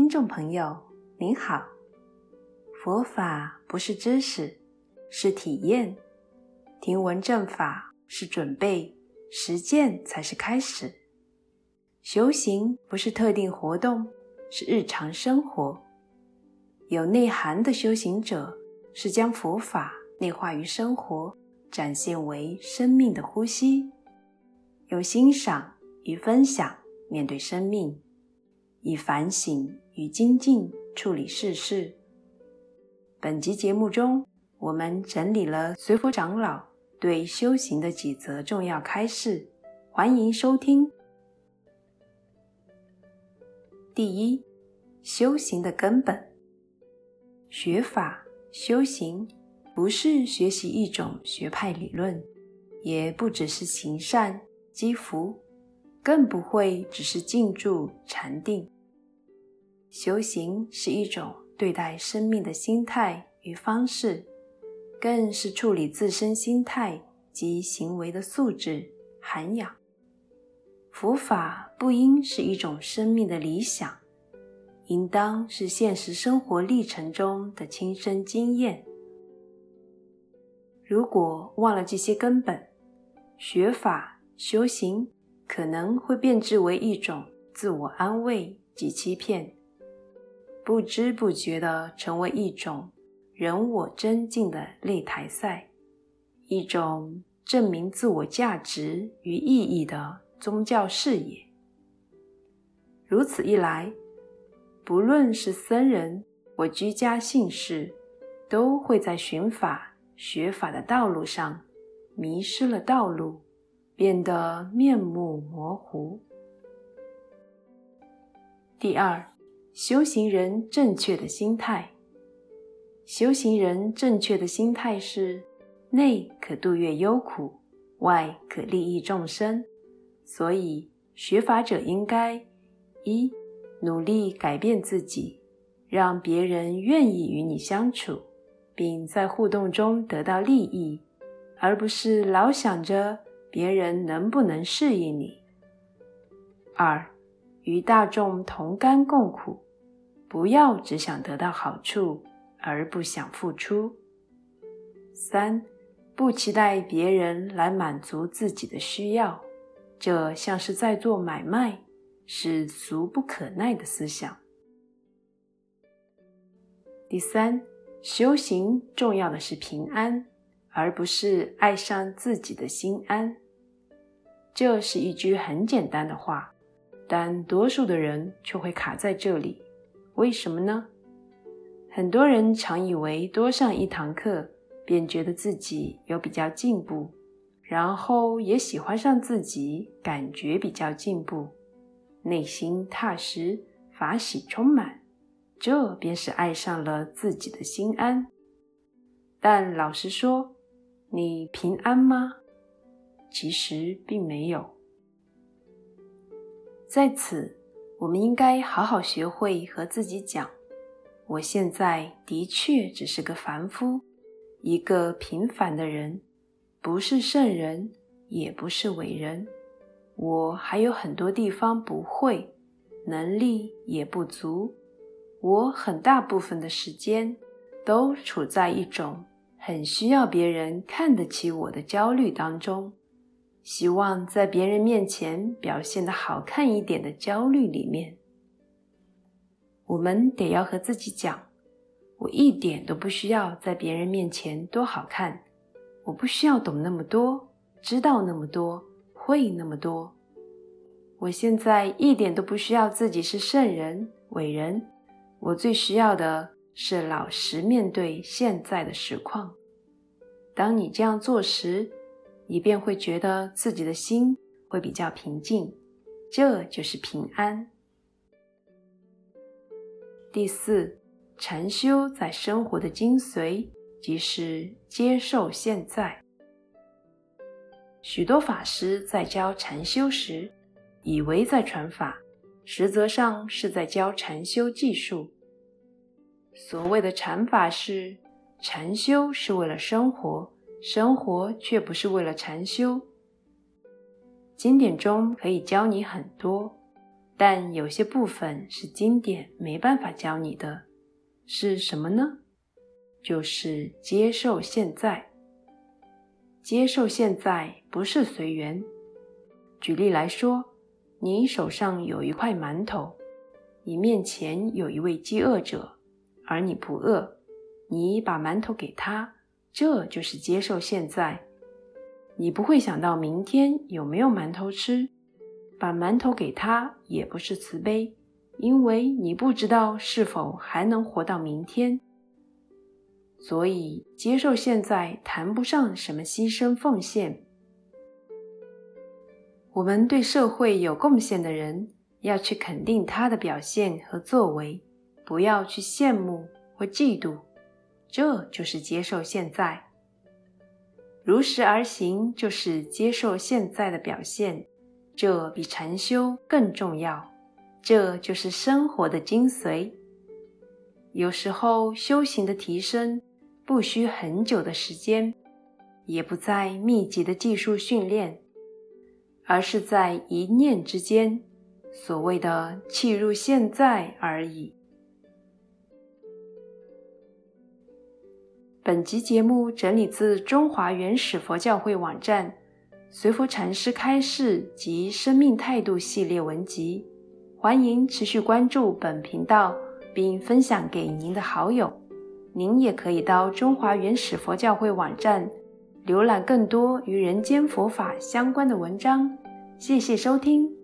听众朋友，您好。佛法不是知识，是体验；听闻正法是准备，实践才是开始。修行不是特定活动，是日常生活。有内涵的修行者，是将佛法内化于生活，展现为生命的呼吸。用欣赏与分享面对生命，以反省与精进处理世事。本集节目中，我们整理了随佛长老对修行的几则重要开示，欢迎收听。第一，修行的根本。学法修行，不是学习一种学派理论，也不只是行善。积福，更不会只是静住禅定。修行是一种对待生命的心态与方式，更是处理自身心态及行为的素质涵养。佛法不应是一种生命的理想，应当是现实生活历程中的亲身经验。如果忘了这些根本，学法。修行可能会变质为一种自我安慰及欺骗，不知不觉地成为一种人我增进的擂台赛，一种证明自我价值与意义的宗教事业。如此一来，不论是僧人或居家信士，都会在寻法学法的道路上迷失了道路。变得面目模糊。第二，修行人正确的心态。修行人正确的心态是：内可度越忧苦，外可利益众生。所以，学法者应该一努力改变自己，让别人愿意与你相处，并在互动中得到利益，而不是老想着。别人能不能适应你？二，与大众同甘共苦，不要只想得到好处而不想付出。三，不期待别人来满足自己的需要，这像是在做买卖，是俗不可耐的思想。第三，修行重要的是平安。而不是爱上自己的心安。这是一句很简单的话，但多数的人却会卡在这里。为什么呢？很多人常以为多上一堂课，便觉得自己有比较进步，然后也喜欢上自己，感觉比较进步，内心踏实，法喜充满，这便是爱上了自己的心安。但老实说，你平安吗？其实并没有。在此，我们应该好好学会和自己讲：我现在的确只是个凡夫，一个平凡的人，不是圣人，也不是伟人。我还有很多地方不会，能力也不足。我很大部分的时间都处在一种。很需要别人看得起我的焦虑当中，希望在别人面前表现得好看一点的焦虑里面，我们得要和自己讲：我一点都不需要在别人面前多好看，我不需要懂那么多，知道那么多，会那么多。我现在一点都不需要自己是圣人、伟人，我最需要的。是老实面对现在的实况。当你这样做时，你便会觉得自己的心会比较平静，这就是平安。第四，禅修在生活的精髓，即是接受现在。许多法师在教禅修时，以为在传法，实则上是在教禅修技术。所谓的禅法是，禅修是为了生活，生活却不是为了禅修。经典中可以教你很多，但有些部分是经典没办法教你的，是什么呢？就是接受现在。接受现在不是随缘。举例来说，你手上有一块馒头，你面前有一位饥饿者，而你不饿，你把馒头给他，这就是接受现在。你不会想到明天有没有馒头吃，把馒头给他也不是慈悲，因为你不知道是否还能活到明天。所以，接受现在谈不上什么牺牲奉献。我们对社会有贡献的人，要去肯定他的表现和作为，不要去羡慕或嫉妒。这就是接受现在。如实而行，就是接受现在的表现。这比禅修更重要。这就是生活的精髓。有时候，修行的提升，不需很久的时间，也不在密集的技术训练，而是在一念之间，所谓的契入现在而已。本集节目整理自中华原始佛教会网站随佛禅师开示及生命态度系列文集，欢迎持续关注本频道，并分享给您的好友。您也可以到中华原始佛教会网站浏览更多与人间佛法相关的文章。谢谢收听。